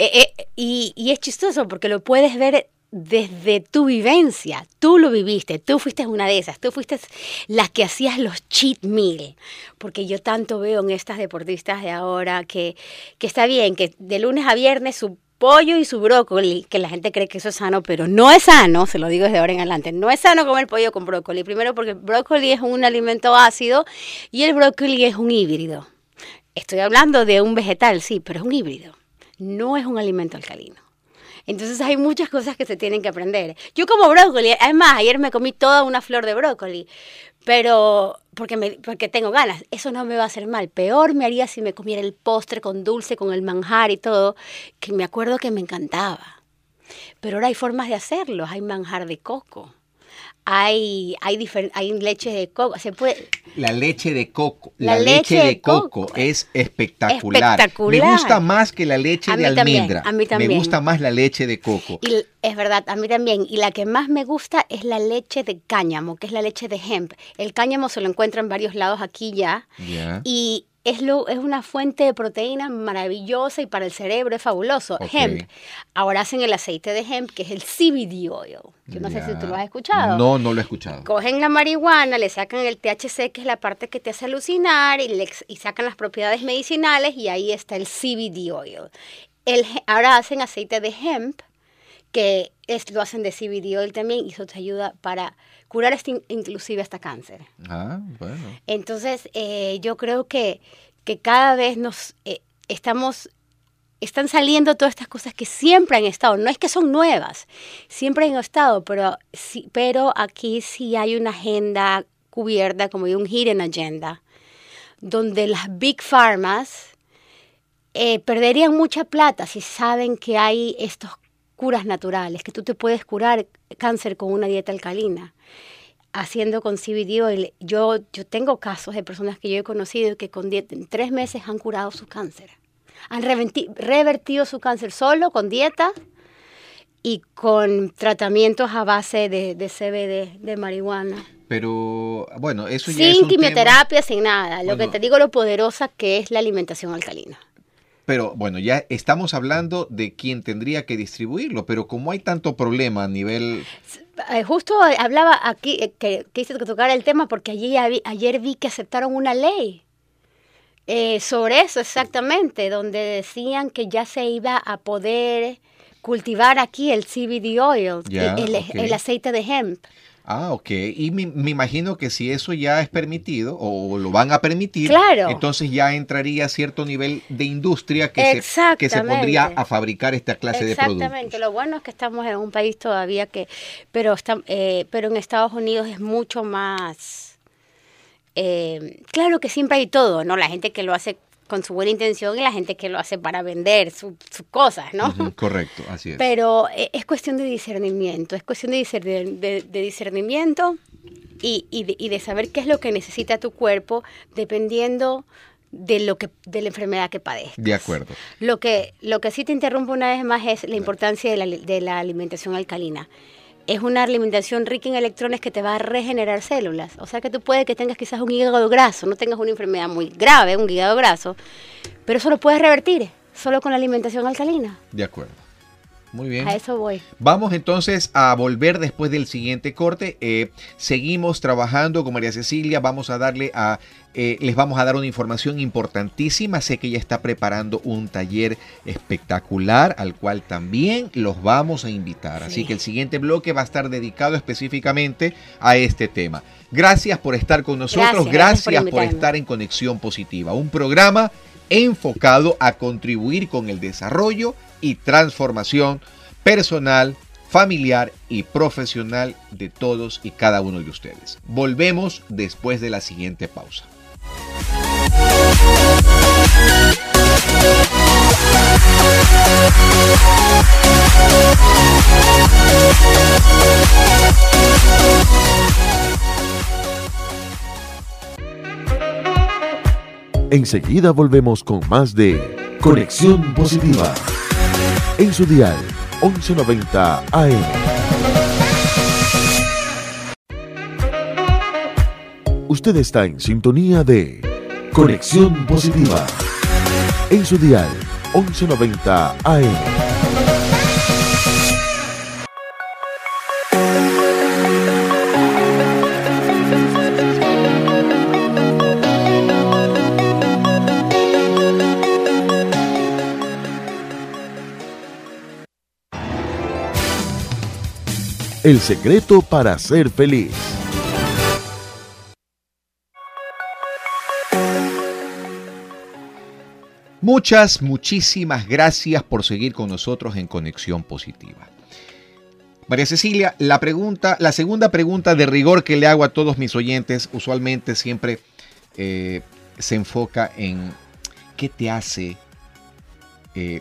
Speaker 3: Eh, eh, y, y es chistoso porque lo puedes ver desde tu vivencia. Tú lo viviste, tú fuiste una de esas, tú fuiste la que hacías los cheat meal. Porque yo tanto veo en estas deportistas de ahora que, que está bien, que de lunes a viernes su pollo y su brócoli, que la gente cree que eso es sano, pero no es sano, se lo digo desde ahora en adelante, no es sano comer pollo con brócoli. Primero porque el brócoli es un alimento ácido y el brócoli es un híbrido. Estoy hablando de un vegetal, sí, pero es un híbrido. No es un alimento alcalino. Entonces hay muchas cosas que se tienen que aprender. Yo como brócoli, además ayer me comí toda una flor de brócoli, pero porque, me, porque tengo ganas, eso no me va a hacer mal. Peor me haría si me comiera el postre con dulce, con el manjar y todo, que me acuerdo que me encantaba. Pero ahora hay formas de hacerlo, hay manjar de coco. Hay, hay, hay leche de coco. Se puede,
Speaker 1: La leche de coco.
Speaker 3: La
Speaker 1: La, leche,
Speaker 3: leche
Speaker 1: de coco,
Speaker 3: coco.
Speaker 1: es espectacular.
Speaker 3: Espectacular.
Speaker 1: Me gusta más que la leche de
Speaker 3: también,
Speaker 1: almendra.
Speaker 3: a mí también.
Speaker 1: Me gusta más la leche de coco.
Speaker 3: Y es verdad, a mí también. Y la que más me gusta es la leche de cáñamo, que es la leche de hemp. El cáñamo se lo encuentra en varios lados aquí ya.
Speaker 1: Ya.
Speaker 3: Y es, lo, es una fuente de proteína maravillosa y para el cerebro es fabuloso. Hemp. Ahora hacen el aceite de hemp, que es el CBD oil. Yo no sé si tú lo has escuchado.
Speaker 1: No, no lo he escuchado.
Speaker 3: Cogen la marihuana, le sacan el THC, que es la parte que te hace alucinar, y, le y sacan las propiedades medicinales, y ahí está el CBD oil. El, ahora hacen aceite de hemp, que es, lo hacen de CBD oil también, y eso te ayuda para curar este, in- inclusive hasta cáncer.
Speaker 1: Ah, bueno.
Speaker 3: Entonces, eh, yo creo que, que cada vez nos eh, estamos, están saliendo todas estas cosas que siempre han estado. No es que son nuevas, siempre han estado, pero, sí, pero aquí sí hay una agenda cubierta, como de un hidden agenda, donde las big pharmas eh, perderían mucha plata si saben que hay estos curas naturales, que tú te puedes curar cáncer con una dieta alcalina haciendo con CBD oil. Yo, yo tengo casos de personas que yo he conocido que con dieta, en tres meses han curado su cáncer. Han revertido su cáncer solo con dieta y con tratamientos a base de, de CBD, de marihuana.
Speaker 1: Pero, bueno, eso ya es
Speaker 3: Sin
Speaker 1: tema-
Speaker 3: quimioterapia, sin nada. Lo que te digo lo poderosa que es la alimentación alcalina.
Speaker 1: Pero bueno, ya estamos hablando de quién tendría que distribuirlo, pero como hay tanto problema a nivel...
Speaker 3: Eh, justo hablaba aquí, eh, que, que hice tocar el tema porque ayer, ayer vi que aceptaron una ley eh, sobre eso exactamente, donde decían que ya se iba a poder cultivar aquí el CBD oil, el, aceite de hemp.
Speaker 1: Ah, ok. Y me, imagino que si eso ya es permitido o lo van a permitir, entonces ya entraría cierto nivel de industria que, se, que se pondría a fabricar esta clase de productos.
Speaker 3: Exactamente. Lo bueno es que estamos en un país todavía que, pero, está, eh, pero en Estados Unidos es mucho más... Eh, claro que siempre hay todo, ¿no? La gente que lo hace con su buena intención y la gente que lo hace para vender sus cosas, ¿no?
Speaker 1: correcto, así es.
Speaker 3: Pero eh, es cuestión de discernimiento, es cuestión de, discernimiento y, y, de, saber qué es lo que necesita tu cuerpo dependiendo de lo que de la enfermedad que padezcas.
Speaker 1: De acuerdo.
Speaker 3: Lo que lo que sí te interrumpo una vez más es la importancia de la, de la alimentación alcalina es una alimentación rica en electrones que te va a regenerar células. O sea que tú puedes que tengas quizás un hígado graso, no tengas una enfermedad muy grave, un hígado graso, pero eso lo puedes revertir solo con la alimentación alcalina.
Speaker 1: De acuerdo. Muy bien.
Speaker 3: A eso voy.
Speaker 1: Vamos entonces a volver después del siguiente corte. Eh, seguimos trabajando con María Cecilia. Vamos a darle a, eh, les vamos a dar una información importantísima. Sé que ella está preparando un taller espectacular al cual también los vamos a invitar. Así que el siguiente bloque va a estar dedicado específicamente a este tema. Gracias por estar con nosotros. Gracias, por estar en Conexión Positiva. Un programa enfocado a contribuir con el desarrollo y transformación personal, familiar y profesional de todos y cada uno de ustedes. Volvemos después de la siguiente pausa.
Speaker 2: Enseguida volvemos con más de Conexión Positiva en su dial 1190 AM. Usted está en sintonía de Conexión Positiva en su dial 1190 AM. El secreto para ser feliz.
Speaker 1: Muchas, muchísimas gracias por seguir con nosotros en Conexión Positiva. María Cecilia, la pregunta, la segunda pregunta de rigor que le hago a todos mis oyentes, usualmente siempre eh, se enfoca en qué te hace, eh,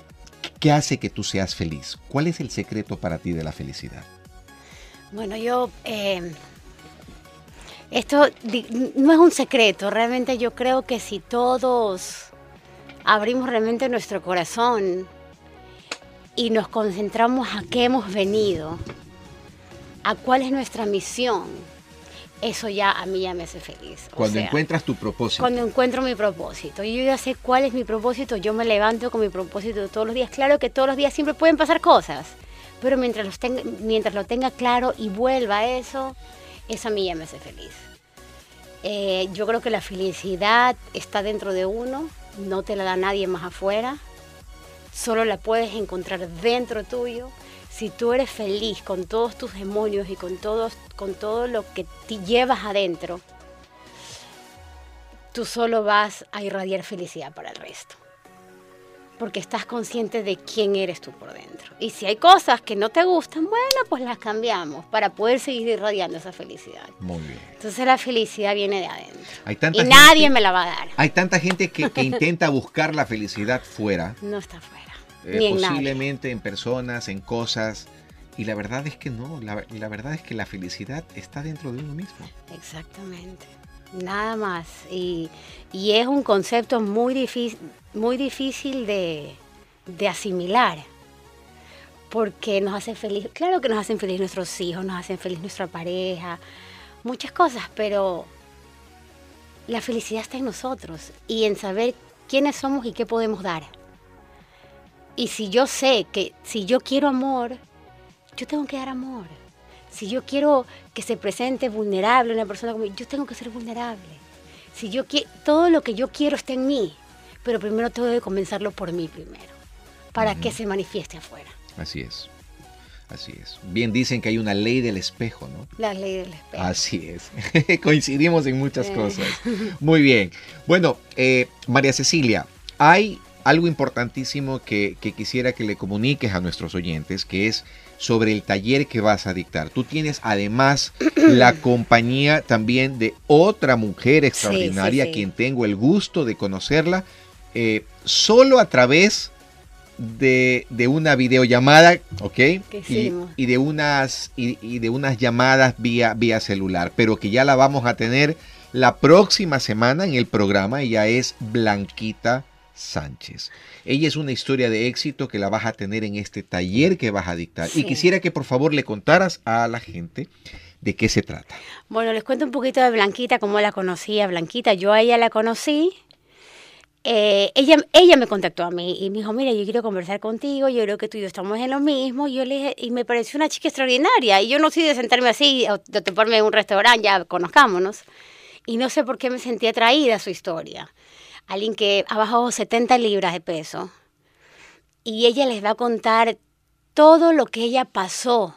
Speaker 1: qué hace que tú seas feliz. ¿Cuál es el secreto para ti de la felicidad?
Speaker 3: Bueno, yo... Eh, esto no es un secreto, realmente yo creo que si todos abrimos realmente nuestro corazón y nos concentramos a qué hemos venido, a cuál es nuestra misión, eso ya a mí ya me hace feliz.
Speaker 1: Cuando encuentras tu propósito.
Speaker 3: Cuando encuentro mi propósito. Yo ya sé cuál es mi propósito, yo me levanto con mi propósito todos los días. Claro que todos los días siempre pueden pasar cosas pero mientras, tenga, mientras lo tenga claro y vuelva a eso, eso a mí ya me hace feliz. Eh, yo creo que la felicidad está dentro de uno, no te la da nadie más afuera, solo la puedes encontrar dentro tuyo. Si tú eres feliz con todos tus demonios y con, todos, con todo lo que te llevas adentro, tú solo vas a irradiar felicidad para el resto porque estás consciente de quién eres tú por dentro. Y si hay cosas que no te gustan, bueno, pues las cambiamos para poder seguir irradiando esa felicidad.
Speaker 1: Muy bien.
Speaker 3: Entonces la felicidad viene de adentro. y nadie me la va a dar.
Speaker 1: Hay tanta gente que, intenta buscar la felicidad fuera.
Speaker 3: No está fuera.
Speaker 1: Eh, ni posiblemente en personas, en cosas. Y la verdad es que no, la, la verdad es que la felicidad está dentro de uno mismo.
Speaker 3: Exactamente nada más. Y, y, es un concepto muy difícil, muy difícil de, de, asimilar, porque nos hace feliz, claro que nos hacen feliz nuestros hijos, nos hacen feliz nuestra pareja, muchas cosas, pero la felicidad está en nosotros y en saber quiénes somos y qué podemos dar. Y si yo sé que si yo quiero amor, yo tengo que dar amor. Si yo quiero que se presente vulnerable una persona como yo tengo que ser vulnerable. Si yo quiero, todo lo que yo quiero está en mí, pero primero tengo que comenzarlo por mí primero, para que se manifieste afuera.
Speaker 1: Así es. Así es. Bien dicen que hay una ley del espejo, ¿no?
Speaker 3: La ley del espejo.
Speaker 1: Así es. Coincidimos en muchas cosas. Muy bien. Bueno, eh, María Cecilia, hay algo importantísimo que, quisiera que le comuniques a nuestros oyentes, que es sobre el taller que vas a dictar. Tú tienes además la compañía también de otra mujer extraordinaria, quien tengo el gusto de conocerla, eh, solo a través de, una videollamada, ¿ok? Y, de unas, y, de unas llamadas vía, vía celular, pero que ya la vamos a tener la próxima semana en el programa. Ella es Blanquita Sánchez. Ella es una historia de éxito que la vas a tener en este taller que vas a dictar. Y quisiera que por favor le contaras a la gente de qué se trata.
Speaker 3: Bueno, les cuento un poquito de Blanquita, cómo la conocí a Blanquita. Yo a ella la conocí. Eh, ella, ella me contactó a mí y me dijo, mira, yo quiero conversar contigo, yo creo que tú y yo estamos en lo mismo. Yo le dije, y me pareció una chica extraordinaria. Y yo no soy de sentarme así, de toparme en un restaurante, ya conozcámonos. Y no sé por qué me sentí atraída a su historia alguien que ha bajado 70 libras de peso y ella les va a contar todo lo que ella pasó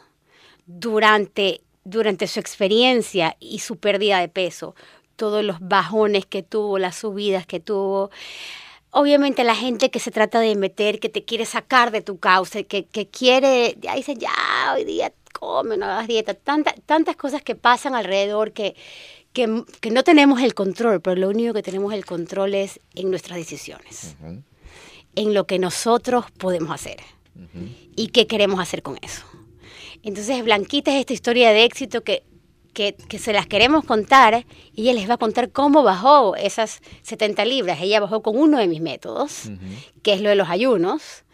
Speaker 3: durante, durante su experiencia y su pérdida de peso, todos los bajones que tuvo, las subidas que tuvo. Obviamente la gente que se trata de meter, que te quiere sacar de tu causa, que, que quiere, ya dice, ya, hoy día come, no hagas dieta, tantas cosas que pasan alrededor que, que, no tenemos el control, pero lo único que tenemos el control es en nuestras decisiones, en lo que nosotros podemos hacer y qué queremos hacer con eso. Entonces, Blanquita es esta historia de éxito que, que, se las queremos contar y ella les va a contar cómo bajó esas 70 libras. Ella bajó con uno de mis métodos, que es lo de los ayunos.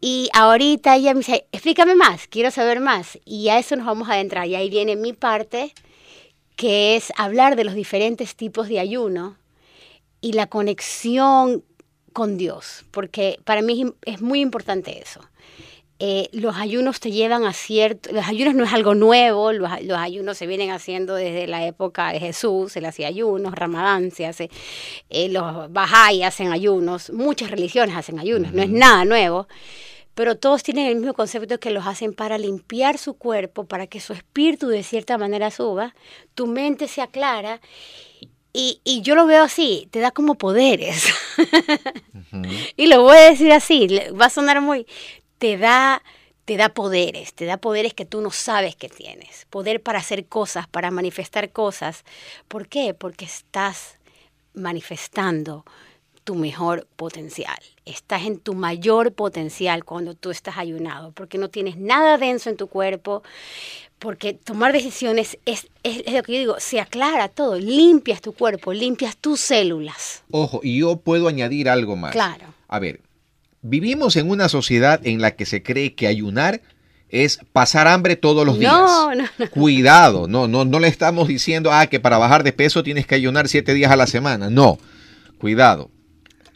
Speaker 3: Y ahorita ella me dice, explícame más, quiero saber más. Y a eso nos vamos a adentrar. Y ahí viene mi parte que es hablar de los diferentes tipos de ayuno y la conexión con Dios, porque para mí es muy importante eso. Eh, los ayunos te llevan a cierto, los ayunos no es algo nuevo, los, ayunos se vienen haciendo desde la época de Jesús, se le hacía ayunos, Ramadán se hace, eh, los Bahá'í hacen ayunos, muchas religiones hacen ayunos, no es nada nuevo, pero todos tienen el mismo concepto que los hacen para limpiar su cuerpo, para que su espíritu de cierta manera suba, tu mente se aclara y, yo lo veo así, te da como poderes. y lo voy a decir así, va a sonar muy, te da, te da poderes, te da poderes que tú no sabes que tienes. Poder para hacer cosas, para manifestar cosas. ¿Por qué? Porque estás manifestando tu mejor potencial. Estás en tu mayor potencial cuando tú estás ayunado, porque no tienes nada denso en tu cuerpo, porque tomar decisiones es, lo que yo digo, se aclara todo, limpias tu cuerpo, limpias tus células.
Speaker 1: Ojo, y yo puedo añadir algo más.
Speaker 3: Claro.
Speaker 1: A ver, vivimos en una sociedad en la que se cree que ayunar es pasar hambre todos los días.
Speaker 3: No, no, no.
Speaker 1: Cuidado, no, no, no le estamos diciendo, ah, que para bajar de peso tienes que ayunar siete días a la semana. No, cuidado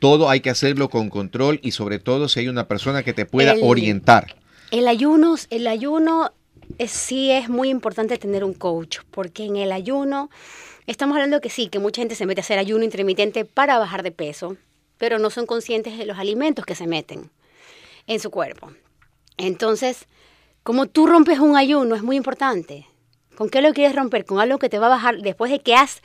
Speaker 1: todo hay que hacerlo con control y sobre todo si hay una persona que te pueda orientar.
Speaker 3: El ayuno, el ayuno sí es muy importante tener un coach, porque en el ayuno estamos hablando que sí, que mucha gente se mete a hacer ayuno intermitente para bajar de peso, pero no son conscientes de los alimentos que se meten en su cuerpo. Entonces, como tú rompes un ayuno es muy importante. ¿Con qué lo quieres romper? Con algo que te va a bajar después de que has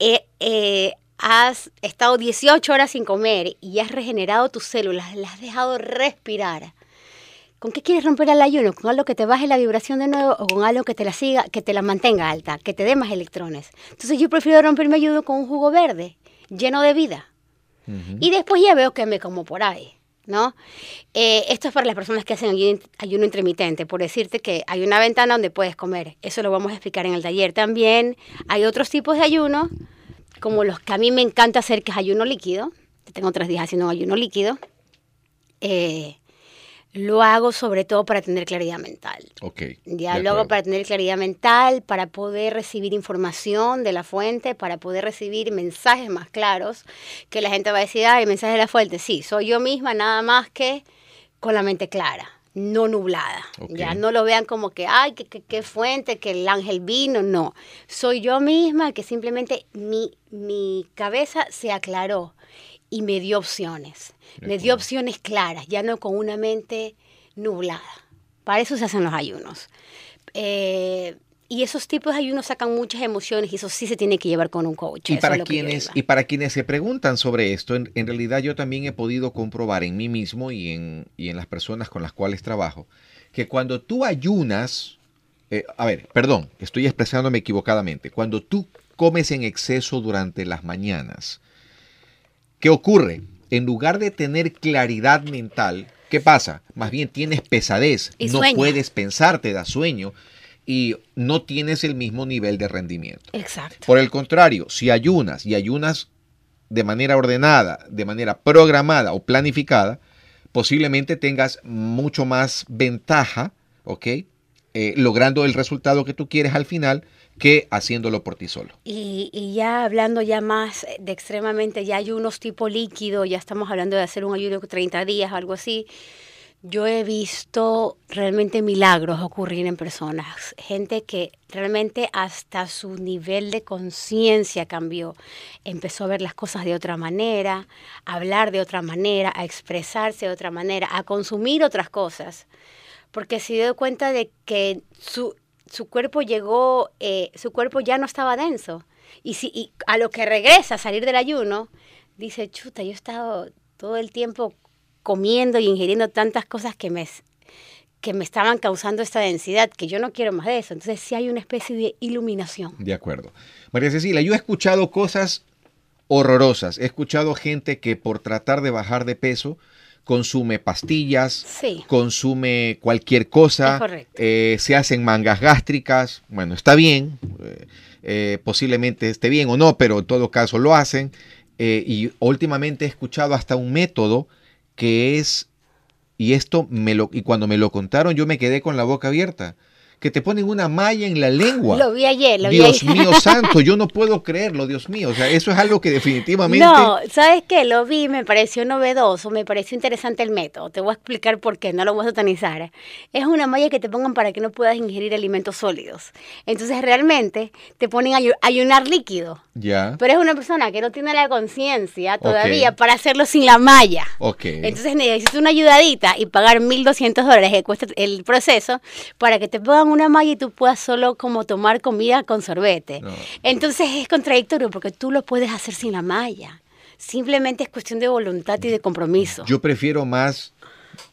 Speaker 3: eh, eh, has estado 18 horas sin comer y has regenerado tus células, las has dejado respirar. ¿Con qué quieres romper el ayuno? ¿Con algo que te baje la vibración de nuevo o con algo que te la siga, que te la mantenga alta, que te dé más electrones? Entonces yo prefiero romper mi ayuno con un jugo verde, lleno de vida. Y después ya veo que me como por ahí, ¿no? Eh, esto es para las personas que hacen ayuno, ayuno intermitente, por decirte que hay una ventana donde puedes comer. Eso lo vamos a explicar en el taller. También hay otros tipos de ayuno como los que a mí me encanta hacer, que es ayuno líquido. Tengo tres días haciendo ayuno líquido. Eh, lo hago sobre todo para tener claridad mental.
Speaker 1: Ok.
Speaker 3: Ya lo hago para tener claridad mental, para poder recibir información de la fuente, para poder recibir mensajes más claros, que la gente va a decir, ay, mensaje de la fuente. Sí, soy yo misma, nada más que con la mente clara, no nublada. Ya no lo vean como que, ay, que fuente, que el ángel vino. No, soy yo misma que simplemente mi, mi cabeza se aclaró y me dio opciones. Me dio opciones claras, ya no con una mente nublada. Para eso se hacen los ayunos. Eh, y esos tipos de ayunos sacan muchas emociones y eso sí se tiene que llevar con un coach.
Speaker 1: Y
Speaker 3: eso
Speaker 1: para,
Speaker 3: es
Speaker 1: quienes, y para quienes se preguntan sobre esto, en, en realidad yo también he podido comprobar en mí mismo y en, y en las personas con las cuales trabajo, que cuando tú ayunas, eh, a ver, perdón, estoy expresándome equivocadamente, cuando tú comes en exceso durante las mañanas, ¿qué ocurre? En lugar de tener claridad mental, ¿qué pasa? Más bien tienes pesadez,
Speaker 3: Y
Speaker 1: no puedes pensar, te da sueño y no tienes el mismo nivel de rendimiento.
Speaker 3: Exacto.
Speaker 1: Por el contrario, si ayunas y ayunas de manera ordenada, de manera programada o planificada, posiblemente tengas mucho más ventaja, ¿ok? Eh, logrando el resultado que tú quieres al final que haciéndolo por ti solo.
Speaker 3: Y, y ya hablando ya más de extremadamente, ya ayunos tipo líquido, ya estamos hablando de hacer un ayuno de 30 días, algo así. Yo he visto realmente milagros ocurrir en personas, gente que realmente hasta su nivel de conciencia cambió, empezó a ver las cosas de otra manera, a hablar de otra manera, a expresarse de otra manera, a consumir otras cosas, porque se dio cuenta de que su, su cuerpo llegó, eh, su cuerpo ya no estaba denso. Y, si, y a lo que regresa a salir del ayuno, dice, chuta, yo he estado todo el tiempo comiendo y ingiriendo tantas cosas que me, que me estaban causando esta densidad, que yo no quiero más de eso. Entonces sí hay una especie de iluminación.
Speaker 1: De acuerdo. María Cecilia, yo he escuchado cosas horrorosas. He escuchado gente que por tratar de bajar de peso consume pastillas,
Speaker 3: Sí.
Speaker 1: consume cualquier cosa, eh, se hacen mangas gástricas, bueno, está bien, eh, eh, posiblemente esté bien o no, pero en todo caso lo hacen. y últimamente he escuchado hasta un método que es, y esto me lo, y cuando me lo contaron yo me quedé con la boca abierta, que te ponen una malla en la lengua.
Speaker 3: Lo vi ayer, lo
Speaker 1: Dios
Speaker 3: vi ayer.
Speaker 1: mío santo, yo no puedo creerlo, Dios mío. O sea, eso es algo que definitivamente...
Speaker 3: No, ¿sabes qué? Lo vi, me pareció novedoso, me pareció interesante el método. Te voy a explicar por qué, no lo voy a satanizar. Es una malla que te pongan para que no puedas ingerir alimentos sólidos. Entonces realmente te ponen a ayu- ayunar líquido.
Speaker 1: Ya.
Speaker 3: Pero es una persona que no tiene la conciencia todavía
Speaker 1: Ok.
Speaker 3: para hacerlo sin la malla.
Speaker 1: Ok.
Speaker 3: Entonces necesitas una ayudadita y pagar 1.200 dólares que cuesta el proceso para que te pongan una malla y tú puedas solo como tomar comida con sorbete.
Speaker 1: No.
Speaker 3: Entonces es contradictorio porque tú lo puedes hacer sin la malla. Simplemente es cuestión de voluntad y de compromiso.
Speaker 1: Yo prefiero más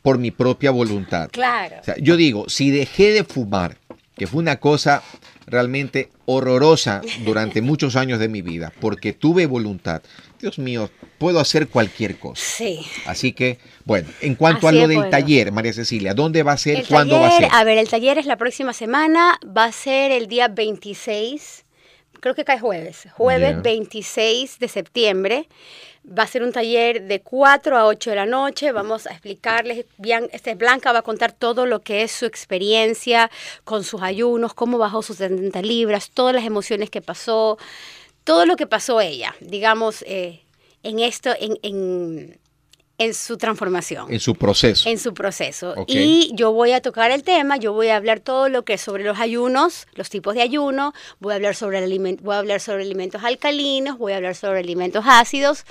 Speaker 1: por mi propia voluntad.
Speaker 3: claro.
Speaker 1: O sea, yo digo, si dejé de fumar, que fue una cosa realmente horrorosa durante muchos años de mi vida, porque tuve voluntad, Dios mío, puedo hacer cualquier cosa.
Speaker 3: Sí.
Speaker 1: Así que, bueno, en cuanto
Speaker 3: Así
Speaker 1: a lo
Speaker 3: de
Speaker 1: del taller, María Cecilia, ¿dónde va a ser?
Speaker 3: El
Speaker 1: ¿Cuándo va a ser?
Speaker 3: ver, el taller es la próxima semana, va a ser el día 26, creo que cae jueves, jueves
Speaker 1: Ya.
Speaker 3: 26 de septiembre. Va a ser un taller de 4 a 8 de la noche. Vamos a explicarles, bien, este Blanca va a contar todo lo que es su experiencia con sus ayunos, cómo bajó sus 70 libras, todas las emociones que pasó, todo lo que pasó ella, digamos, eh, en esto, en, en, en su transformación
Speaker 1: En su proceso.
Speaker 3: en su proceso. Y yo voy a tocar el tema, yo voy a hablar todo lo que es sobre los ayunos, los tipos de ayuno, voy a hablar sobre, aliment- voy a hablar sobre alimentos alcalinos, voy a hablar sobre alimentos ácidos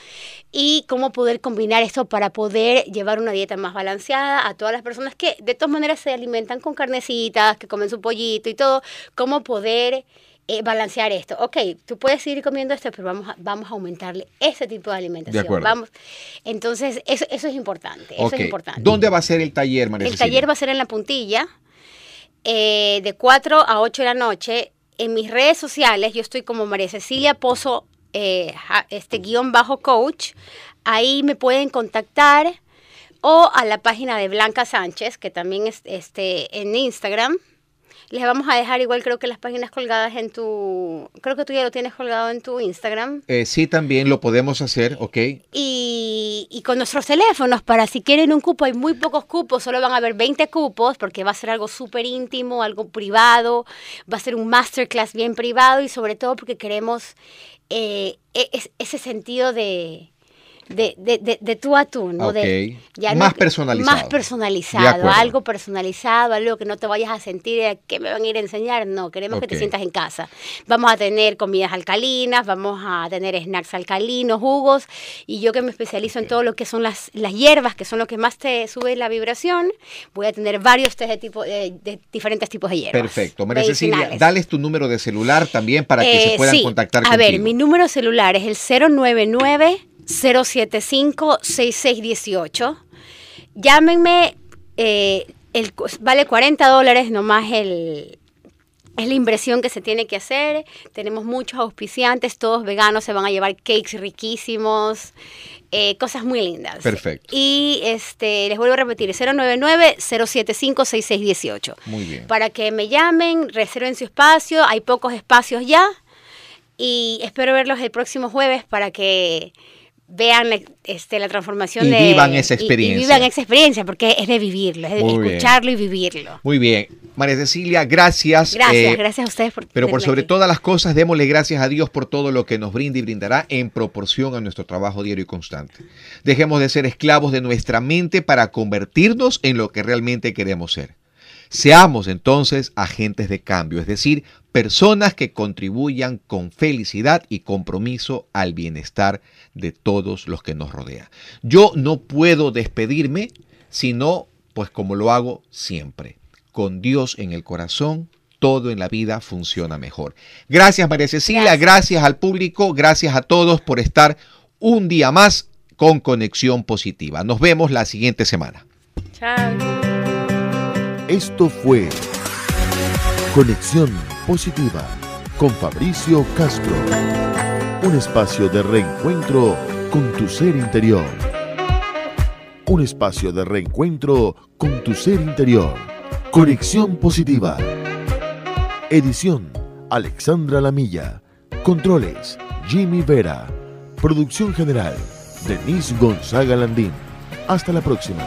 Speaker 3: y cómo poder combinar esto para poder llevar una dieta más balanceada a todas las personas que de todas maneras se alimentan con carnecitas, que comen su pollito y todo, cómo poder... eh, balancear esto. Ok, tú puedes seguir comiendo esto, pero vamos a, vamos a aumentarle ese tipo de alimentación.
Speaker 1: acuerdo.
Speaker 3: Vamos, entonces, eso, eso es importante. Eso es importante.
Speaker 1: ¿Dónde va a ser el taller, María
Speaker 3: El
Speaker 1: Cecilia?
Speaker 3: taller va a ser en la puntilla, eh, de 4 a 8 de la noche. En mis redes sociales, yo estoy como María Cecilia Pozo, eh, este guion bajo coach. Ahí me pueden contactar o a la página de Blanca Sánchez, que también es este, en Instagram. Les vamos a dejar igual creo que las páginas colgadas en tu... Creo que tú ya lo tienes colgado en tu Instagram.
Speaker 1: Eh, sí, también lo podemos hacer, ¿ok?
Speaker 3: Y, y con nuestros teléfonos, para si quieren un cupo, hay muy pocos cupos, solo van a haber 20 cupos, porque va a ser algo súper íntimo, algo privado, va a ser un masterclass bien privado y sobre todo porque queremos eh, e- es- ese sentido de, de, de, de, tú a tú, ¿no?
Speaker 1: De, más personalizado.
Speaker 3: Más personalizado, algo personalizado, algo que no te vayas a sentir eh, que me van a ir a enseñar, no, queremos que te sientas en casa. Vamos a tener comidas alcalinas, vamos a tener snacks alcalinos, jugos, y yo que me especializo en todo lo que son las, las hierbas, que son lo que más te sube la vibración, voy a tener varios test de, tipo, de, diferentes tipos de hierbas.
Speaker 1: Perfecto. María Cecilia, dales tu número de celular también para que se eh, puedan contactar contigo.
Speaker 3: A ver, mi número celular es el 099 075 6618. Llámenme, eh, el, vale 40 dólares nomás el, es la inversión que se tiene que hacer. Tenemos muchos auspiciantes, todos veganos, se van a llevar cakes riquísimos, eh, cosas muy lindas.
Speaker 1: Perfecto.
Speaker 3: Y este, les vuelvo a repetir, 099-075-6618.
Speaker 1: Muy bien.
Speaker 3: Para que me llamen, reserven su espacio, hay pocos espacios ya. Y espero verlos el próximo jueves para que vean este, la transformación
Speaker 1: y
Speaker 3: de...
Speaker 1: vivan esa experiencia.
Speaker 3: Y, vivan esa experiencia, porque es de vivirlo, es de escucharlo y vivirlo.
Speaker 1: Muy bien. María Cecilia, gracias.
Speaker 3: Gracias, eh, gracias a ustedes por
Speaker 1: Pero por sobre todas las cosas, démosle gracias a Dios por todo lo que nos brinda y brindará en proporción a nuestro trabajo diario y constante. Dejemos de ser esclavos de nuestra mente para convertirnos en lo que realmente queremos ser. Seamos entonces agentes de cambio, es decir, personas que contribuyan con felicidad y compromiso al bienestar de todos los que nos rodean. Yo no puedo despedirme sino, pues como lo hago siempre, con Dios en el corazón, todo en la vida funciona mejor. Gracias María Cecilia, gracias, al público, gracias a todos por estar un día más con Conexión Positiva. Nos vemos la siguiente semana.
Speaker 3: Chao.
Speaker 2: Esto fue Conexión Positiva con Fabricio Castro. Un espacio de reencuentro con tu ser interior. Un espacio de reencuentro con tu ser interior. Conexión Positiva. Edición Alexandra Lamilla. Controles Jimmy Vera. Producción general Denise Gonzaga Landín. Hasta la próxima.